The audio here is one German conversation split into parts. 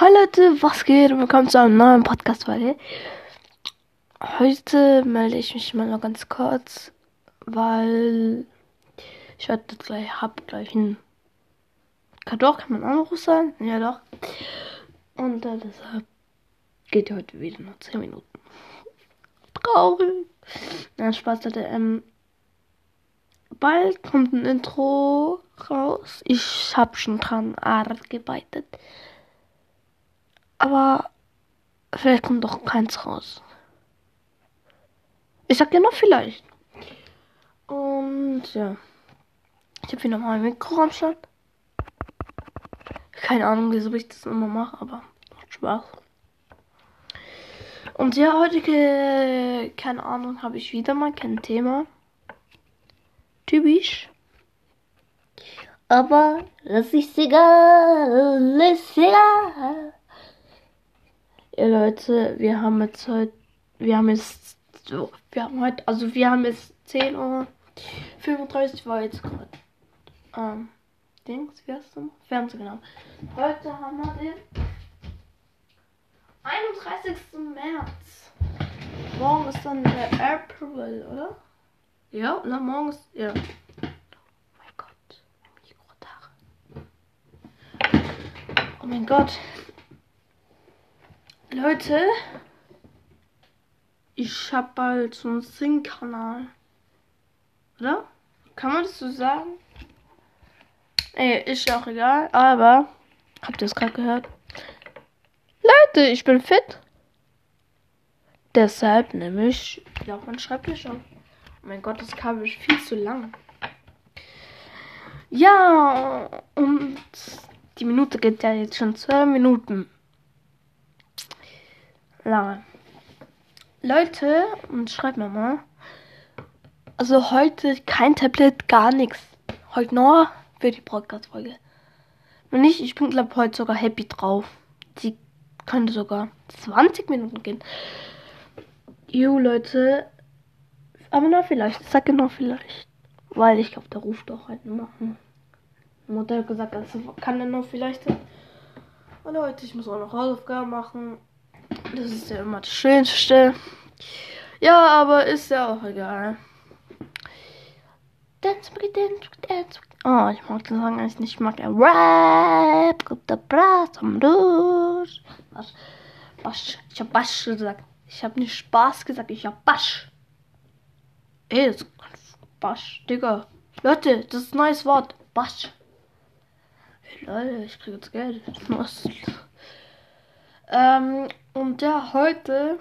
Hallo Leute, was geht? Willkommen zu einer neuen Podcast-Folge. Heute melde ich mich mal noch ganz kurz, weil ich werde gleich, hab gleich ein. Kann doch, kann man Anruf sein? Ja, doch. Und äh, deshalb geht heute wieder noch 10 Minuten. Traurig. Ja, Spaß hatte, ähm. Bald kommt ein Intro raus. Ich hab schon dran arbeitet. Aber vielleicht kommt doch keins raus. Ich sag ja noch vielleicht. Und ja. Ich habe wieder mal ein Mikro am Start. Keine Ahnung, wieso ich das immer mache, aber macht Spaß. Und ja, heute, keine Ahnung, habe ich wieder mal kein Thema. Typisch. Aber das ist egal, ist egal. Ja, Leute, wir haben jetzt heute, wir haben jetzt, so, wir haben heute, also wir haben jetzt 10 Uhr 35 war jetzt gerade, ähm, Dings, wie heißt das? Fernsehen, genau. Heute haben wir den 31. März. Morgen ist dann der April, oder? Ja, oder morgen ist, ja. Oh mein Gott, Mikrotare. Oh mein Gott. Leute, ich habe bald so einen Sing-Kanal. Oder? Kann man das so sagen? Ey, ist ja auch egal, aber habt ihr es gerade gehört? Leute, ich bin fit. Deshalb nehme ich wieder auf meinen Schreibtisch auf. Oh mein Gott, das Kabel ist viel zu lang. Ja, und die Minute geht ja jetzt schon zwei Minuten lange. Leute, und schreibt mir mal. Also heute kein Tablet, gar nichts. Heute nur für die Podcast-Folge. Wenn nicht, ich bin glaube heute sogar happy drauf. Die könnte sogar 20 Minuten gehen. Jo, Leute. Aber noch vielleicht. Ich sage noch vielleicht. Weil ich glaube, der ruft doch heute machen. Mutter hat gesagt, das kann er noch vielleicht. Und Leute, ich muss auch noch Hausaufgaben machen. Das ist ja immer das Schönste. Ja, aber ist ja auch egal. Dance, dance. Oh, ich mag den Song eigentlich nicht. Ich mag ja Rap. Der Brass am Dusch. Was? Basch. Ich hab Basch gesagt. Ich hab nicht Spaß gesagt. Ich hab Basch. Ey, das ist Basch, Digga. Leute, das ist ein neues Wort. Basch. Hey, Leute, ich krieg jetzt Geld. Was? Ähm, und ja, heute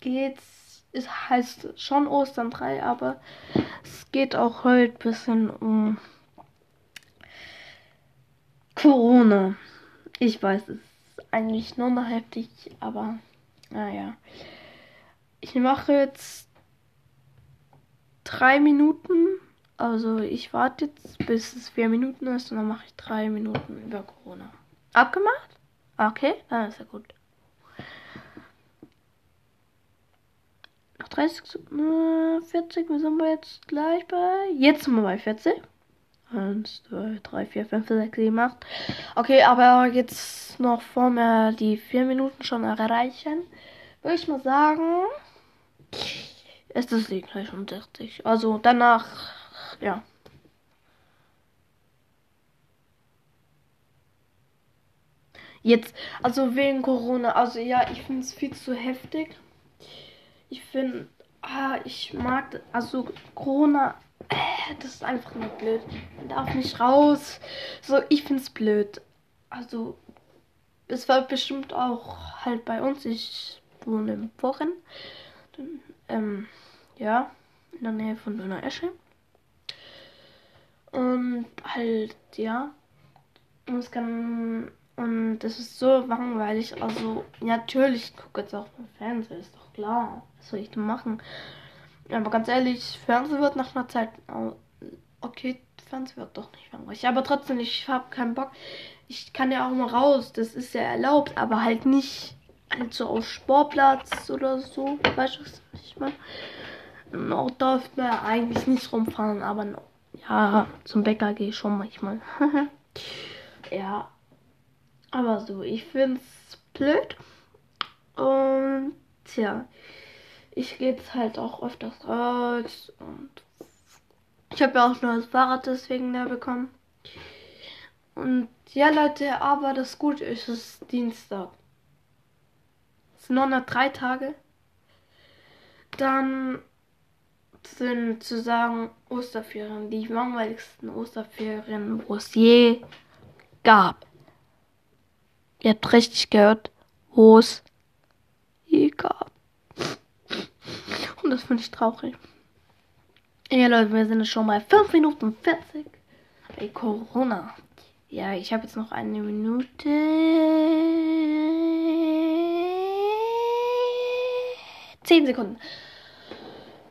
geht's, es heißt schon Ostern 3, aber es geht auch heute ein bisschen um Corona. Ich weiß, es ist eigentlich nur noch heftig, aber naja. Ich mache jetzt drei Minuten. Also ich warte jetzt, bis es vier Minuten ist und dann mache ich drei Minuten über Corona. Abgemacht? Okay, dann ist ja gut. Noch 30, 40, wir sind wir jetzt gleich bei. Jetzt sind wir bei 40. 1, 2, 3, 4, 5, 6, 7, 8. Okay, aber jetzt noch vor mir die 4 Minuten schon erreichen, würde ich mal sagen, ist das Lied gleich um 60. Also danach, ja. Jetzt, also wegen Corona, also ja, ich finde es viel zu heftig. Ich finde, ah, ich mag, also Corona, äh, das ist einfach nur blöd. Man darf nicht raus. So, ich finde es blöd. Also, es war bestimmt auch halt bei uns. Ich wohne im Wochen. Ähm, ja, in der Nähe von Döner Esche. Und halt, ja. Und es kann und das ist so langweilig. Also, natürlich, ich gucke jetzt auch beim Fernsehen, ist doch klar. Was soll ich denn machen? Aber ganz ehrlich, Fernsehen wird nach einer Zeit. Okay, Fernsehen wird doch nicht langweilig. Aber trotzdem, ich habe keinen Bock. Ich kann ja auch mal raus, das ist ja erlaubt, aber halt nicht halt so auf Sportplatz oder so. Weißt du, was ich meine? Noch darf man ja eigentlich nicht rumfahren, aber ja, zum Bäcker gehe ich schon manchmal. ja, Aber so, ich find's blöd. Und tja, ich gehe jetzt halt auch öfters raus und ich habe ja auch nur das Fahrrad deswegen da bekommen. Und ja, Leute, aber das Gute ist, es ist Dienstag. Es sind nur noch drei Tage. Dann sind zu sagen Osterferien die langweiligsten Osterferien, wo es je gab. Ihr habt richtig gehört, wo es je gab. Und das finde ich traurig. Ja, Leute, wir sind schon bei 5 Minuten 40 bei Corona. Ja, ich habe jetzt noch eine Minute. 10 Sekunden.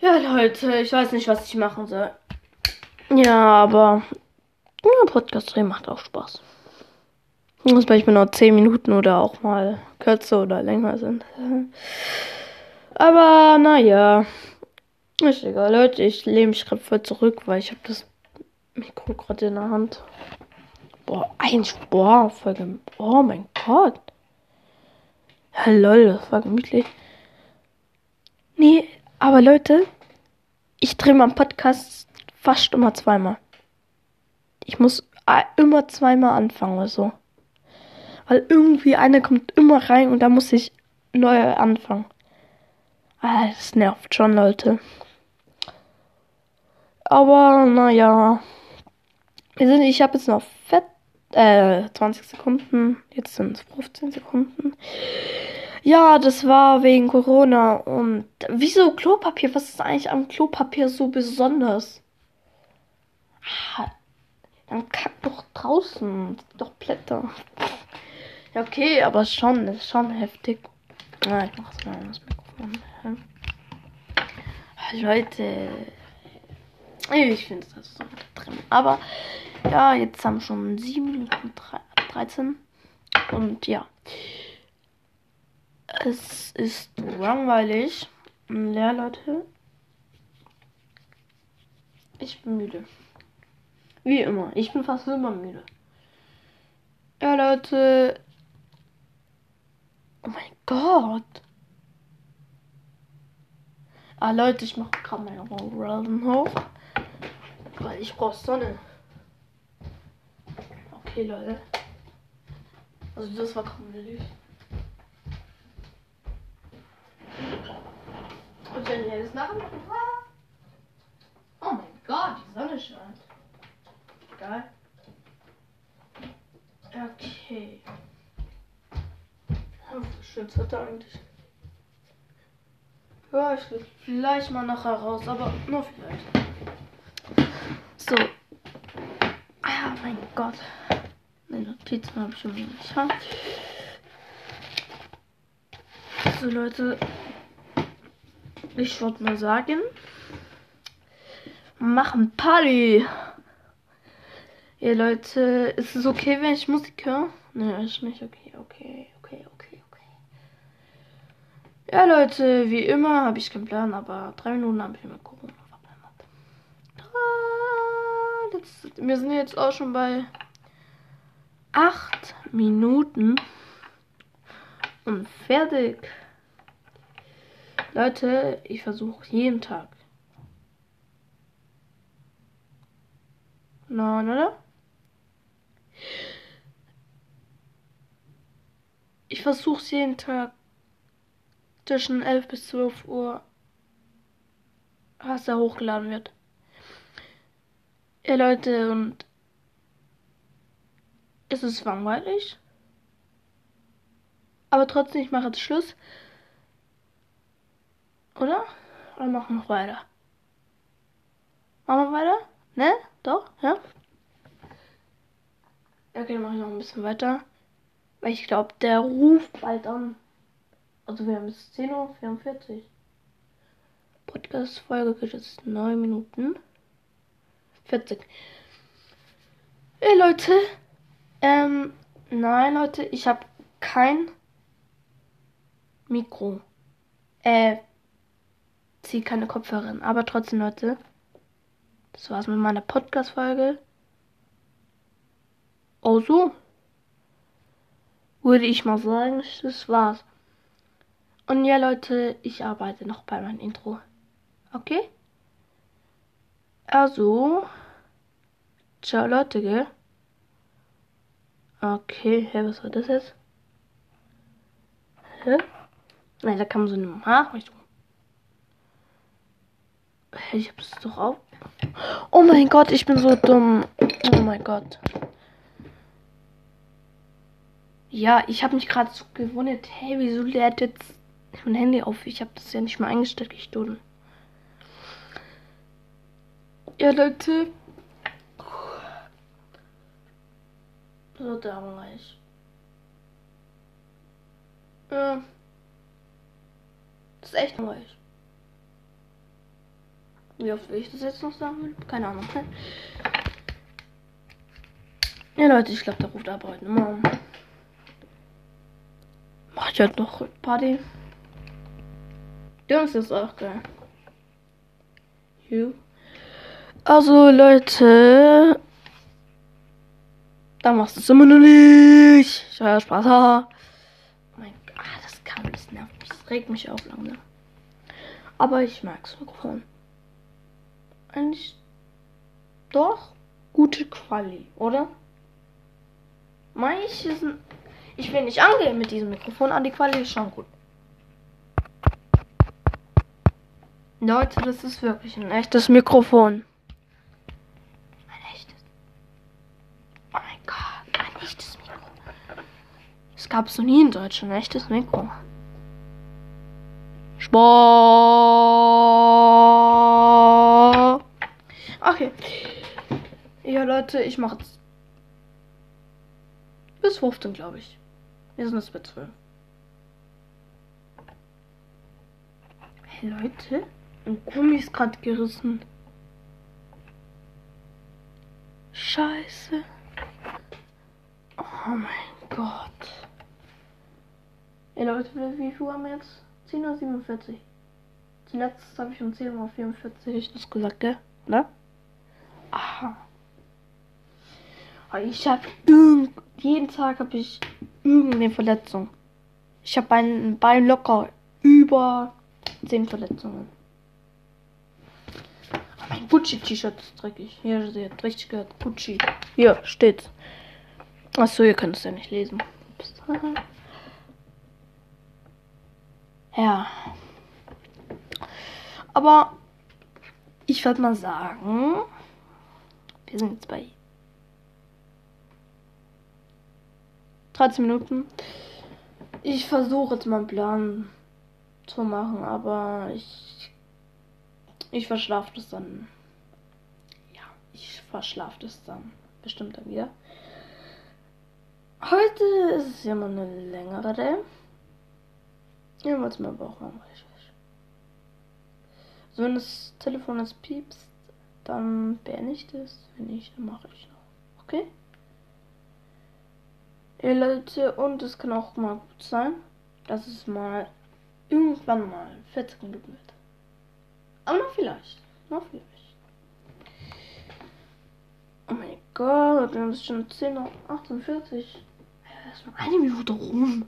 Ja, Leute, ich weiß nicht, was ich machen soll. Ja, aber ja, Podcast drehen macht auch Spaß. Muss manchmal nur 10 Minuten oder auch mal kürzer oder länger sind. Aber naja. Ist egal, Leute. Ich lehne mich gerade voll zurück, weil ich habe das Mikro gerade in der Hand. Boah, ein boah, voll Oh mein Gott. Ja, lol, das war gemütlich. Nee, aber Leute, ich drehe meinen Podcast fast immer zweimal. Ich muss immer zweimal anfangen oder so. Weil irgendwie einer kommt immer rein und da muss ich neu anfangen. Ah, das nervt schon, Leute. Aber naja. Wir sind, ich habe jetzt noch fett, äh, 20 Sekunden. Jetzt sind es 15 Sekunden. Ja, das war wegen Corona. Und wieso Klopapier? Was ist eigentlich am Klopapier so besonders? Ah, dann kack doch draußen. Doch Blätter. Ja, okay, aber schon, ist schon heftig. Ah, ich mach's mal das Mikrofon. Leute. Ich finde das so drin. Aber ja, jetzt haben wir schon 7 Minuten 13. Und ja. Es ist langweilig. Ja, Leute. Ich bin müde. Wie immer. Ich bin fast immer müde. Ja, Leute. Oh mein Gott. Ah, Leute, ich mache gerade meine Rollen hoch. Weil ich brauche Sonne. Okay, Leute. Also das war komplett. Und wenn ihr das machen Oh mein Gott, die Sonne scheint. Geil. Okay. Schönes Wetter eigentlich. Ja, ich will vielleicht mal nachher raus, aber nur vielleicht. So. Ah, mein Gott. Meine Notizen habe ich schon nicht. Ha? So, Leute. Ich würde mal sagen. Machen Party. Ja, Leute. Ist es okay, wenn ich Musik höre? Ne, ist nicht okay, okay. Ja, Leute, wie immer habe ich keinen Plan, aber drei Minuten habe ich mit Corona verblendet. Wir sind jetzt auch schon bei acht Minuten und fertig. Leute, ich versuche jeden Tag. Nein, oder? Ich versuche jeden Tag zwischen 11 bis 12 Uhr, was da hochgeladen wird. Ja, Leute, und es ist langweilig. Aber trotzdem, ich mache jetzt Schluss. Oder? Oder machen wir noch weiter? Machen wir weiter? Ne? Doch? Ja? Okay, dann mache ich noch ein bisschen weiter. Weil ich glaube, der ruft bald an. Also wir haben bis 10.44 Uhr. Podcast-Folge geht jetzt 9 Minuten. 40. Ey Leute. Ähm, nein Leute, ich habe kein Mikro. Äh, ziehe keine Kopfhörer Aber trotzdem, Leute. Das war's mit meiner Podcast-Folge. Oh so. würde ich mal sagen, das war's. Und ja, Leute, ich arbeite noch bei meinem Intro. Okay? Also, ciao Leute, gell? Okay, hä, was war das jetzt? Hä? Nein, da man so eine Nachricht. Hä, ich hab's doch auf. Oh mein Gott, ich bin so dumm. Oh mein Gott. Ja, ich habe mich gerade so gewundert, hey, wieso lädt jetzt mein Handy auf? Ich habe das ja nicht mal eingestellt, ich dumm. Ja, Leute. So damals. Ja. Das ist echt langweilig. Wie oft will ich das jetzt noch sagen? Keine Ahnung. Ja, Leute, ich glaube, der ruft ab heute mal. Mach ich halt noch Party. Das ist auch geil. You. Also, Leute. Da machst du es immer noch nicht. Ich habe Spaß. Oh mein Gott, das kann nervt mich. Das regt mich auf langsam. Aber ich mag das Mikrofon. Eigentlich doch gute Quali, oder? Manche sind. Ich will nicht angehen mit diesem Mikrofon, aber die Quali ist schon gut. Leute, das ist wirklich ein echtes Mikrofon. Ein echtes. Oh mein Gott, ein echtes Mikro. Es gab so nie in Deutschland ein echtes Mikro. Sport. Okay. Ja, Leute, ich jetzt bis 15, glaube ich. Wir sind jetzt bei 12. Hey, Leute. Ein Gummi ist gerade gerissen. Scheiße. Oh mein Gott. Ey Leute, wie viel haben wir jetzt? 10.47 Uhr. Zuletzt habe ich um 10.44 Uhr das gesagt, gell? Ne? Aha. Ich habe jeden Tag habe ich irgendeine Verletzung. Ich habe ein Bein locker über 10 Verletzungen. Mein Gucci-T-Shirt ist dreckig. Hier seht richtig gehört. Gucci. Hier steht. Achso, ihr könnt es ja nicht lesen. Ups. Ja. Aber ich würde mal sagen, wir sind jetzt bei 13 Minuten. Ich versuche jetzt mal einen Plan zu machen, aber ich ich verschlafe das dann. Ja, ich verschlafe das dann bestimmt dann wieder. Heute ist es ja mal eine längere. Ja, weil es mir aber auch langweilig ist. Also wenn das Telefon jetzt piepst, dann beende ich das. Wenn nicht, dann mache ich noch. Okay? Ja, Leute, und es kann auch mal gut sein, dass es mal irgendwann mal 40 Minuten wird. Aber noch vielleicht. Noch vielleicht. Oh mein Gott, wir haben es schon 10 Uhr 48. Ja, ist noch eine Minute rum.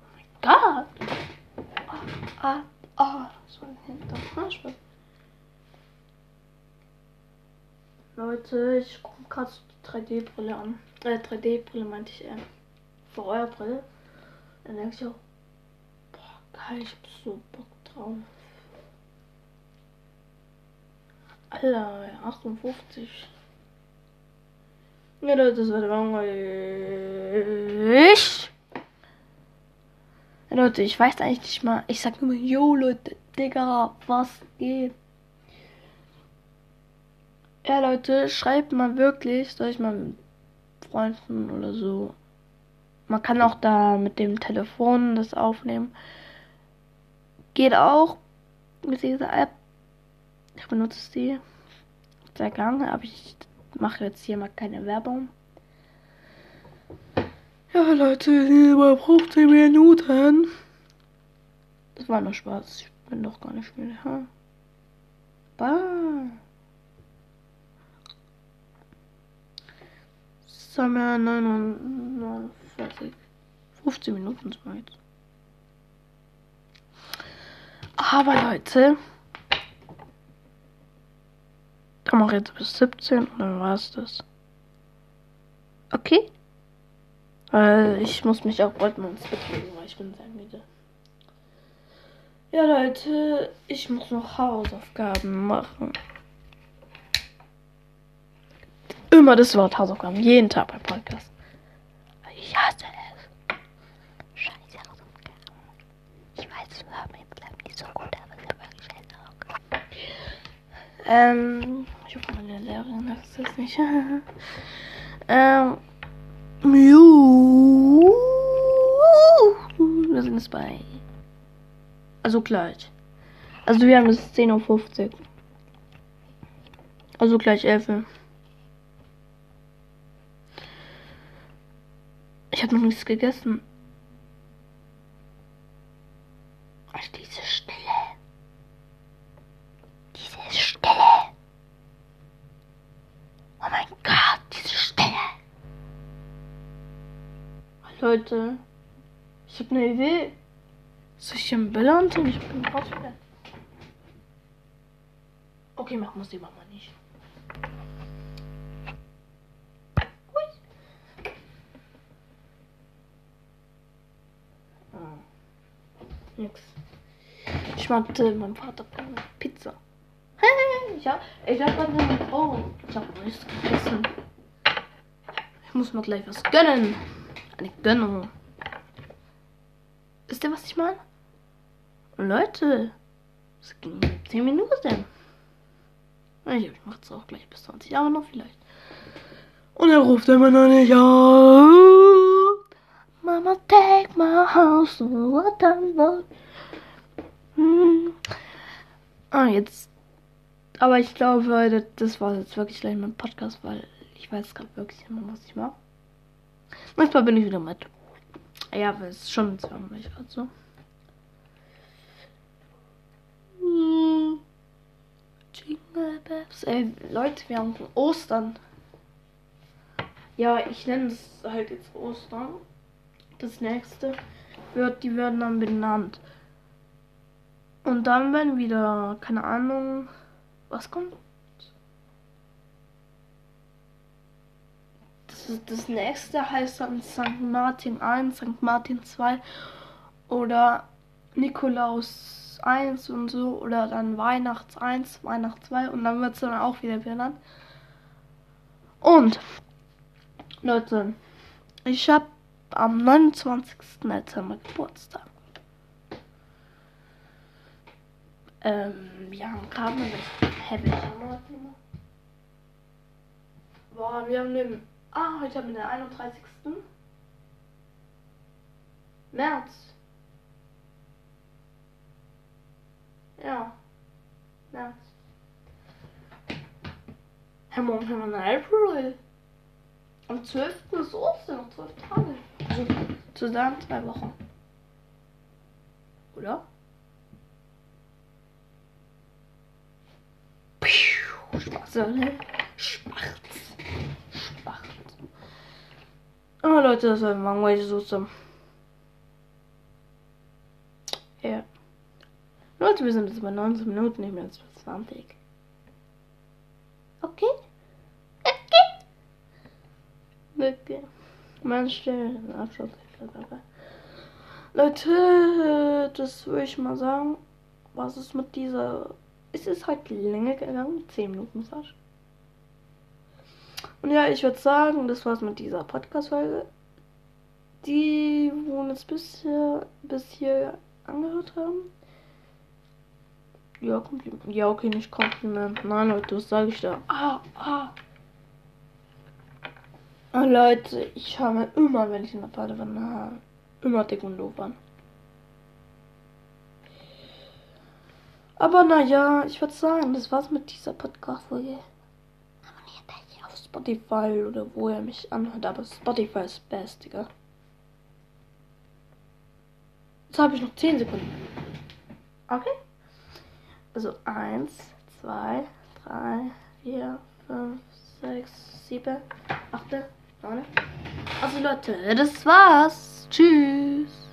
Oh mein Gott. Ah, ah, ah. So ein Hinter. Leute, ich gucke gerade die 3D-Brille an. Äh, 3D-Brille meinte ich eher. VR-Brille. Dann denke ich auch, ich hab so Bock drauf. Alter, 58. Ja, das wird langweilig. Ja, Leute, ich weiß eigentlich nicht mal. Ich sag nur, yo Leute, Digga, was geht? Ja, Leute, schreibt mal wirklich, soll ich mal mit Freunden oder so. Man kann auch da mit dem Telefon das aufnehmen. Geht auch mit dieser App. Ich benutze sie sehr gerne, aber ich mache jetzt hier mal keine Werbung. Ja, Leute, sind über 15 Minuten. Das war nur Spaß. Ich bin doch gar nicht mehr da. Bah. Wir 49. 15 Minuten sind wir jetzt. Aber Leute, mache ich jetzt bis 17 und dann war es das. Okay? Weil ich muss mich auch bald mal ins Bett legen, weil ich bin sehr müde. Ja, Leute, ich muss noch Hausaufgaben machen. Immer das Wort Hausaufgaben, jeden Tag beim Podcast. Ich hasse es. Scheiße Hausaufgaben. Ich weiß, wir haben jetzt bleiben nicht so gut, aber es ist wirklich scheiße Hausaufgaben. Ähm, ich hoffe, meine Lehrerin hat es jetzt nicht. ähm. Wir sind jetzt bei. Also gleich. Also wir haben es 10.50 Uhr. Also gleich 11 Uhr. Ich habe noch nichts gegessen. Leute, ich habe eine Idee. Soll ich einen Bälle anziehen? Ich bin rausgegangen. Okay, mach muss die Mama nicht. Ah. Nix. Ich meinte, mein Vater Pizza. Hey, ich hab, ich hab gerade eine Oh, ich hab nichts gegessen. Ich muss mir gleich was gönnen. Eine Gönnung. Wisst ihr, was ich meine? Leute, es ging 10 Minuten. Ich mach es auch gleich bis 20 Jahre noch vielleicht. Und er ruft immer noch nicht auf. Mama, take my house, what I'm not. Hm. Ah, jetzt. Aber ich glaube, das war jetzt wirklich gleich mein Podcast, weil ich weiß gerade wirklich mehr, was ich mache. Manchmal bin ich wieder mit. Ja, aber es ist schon zwanglich gerade so. Hm. Jingle Bells. Ey, Leute, wir haben Ostern. Ja, ich nenne es halt jetzt Ostern. Das nächste wird, die werden dann benannt. Und dann werden wieder, keine Ahnung, was kommt? Das, ist, das nächste heißt dann St. Martin 1, St. Martin 2 oder Nikolaus 1 und so oder dann Weihnachts 1, Weihnachts 2 und dann wird es dann auch wieder benannt. Und Leute, ich habe am 29. Dezember Geburtstag. Ähm, haben gerade Hä, Monat immer? Boah, wir haben den. Ah, heute haben wir den 31. März. Ja. März. Hä, morgen haben wir einen April. Am 12. ist Ostern, noch 12 Tage. Also zusammen zwei Wochen. Oder? Spaß, Spaß. Spaß. Oh Leute, das war langweilig so zum. Ja. Leute, wir sind jetzt bei 19 Minuten, ich bin jetzt bei 20. Okay? Okay. Okay. Manche Abschluss. Leute, das würde ich mal sagen. Was ist mit dieser. Es ist halt länger gegangen, 10 Minuten fast. Und ja, ich würde sagen, das war's mit dieser Podcast-Folge. Die, wo uns bisher, bis hier angehört haben. Ja, Kompliment. Ja, okay, nicht Kompliment. Nein, Leute, was sage ich da? Ah, ah. Ah, Leute, ich habe immer, wenn ich in der Badewanne habe, immer dick und doof an. Aber naja, ich würde sagen, das war's mit dieser Podcast-Folge. Spotify oder wo ihr mich anhört, aber Spotify ist best, Digga. Jetzt habe ich noch 10 Sekunden. Okay? Also 1, 2, 3, 4, 5, 6, 7, 8, Auch nicht. Also Leute, das war's. Tschüss.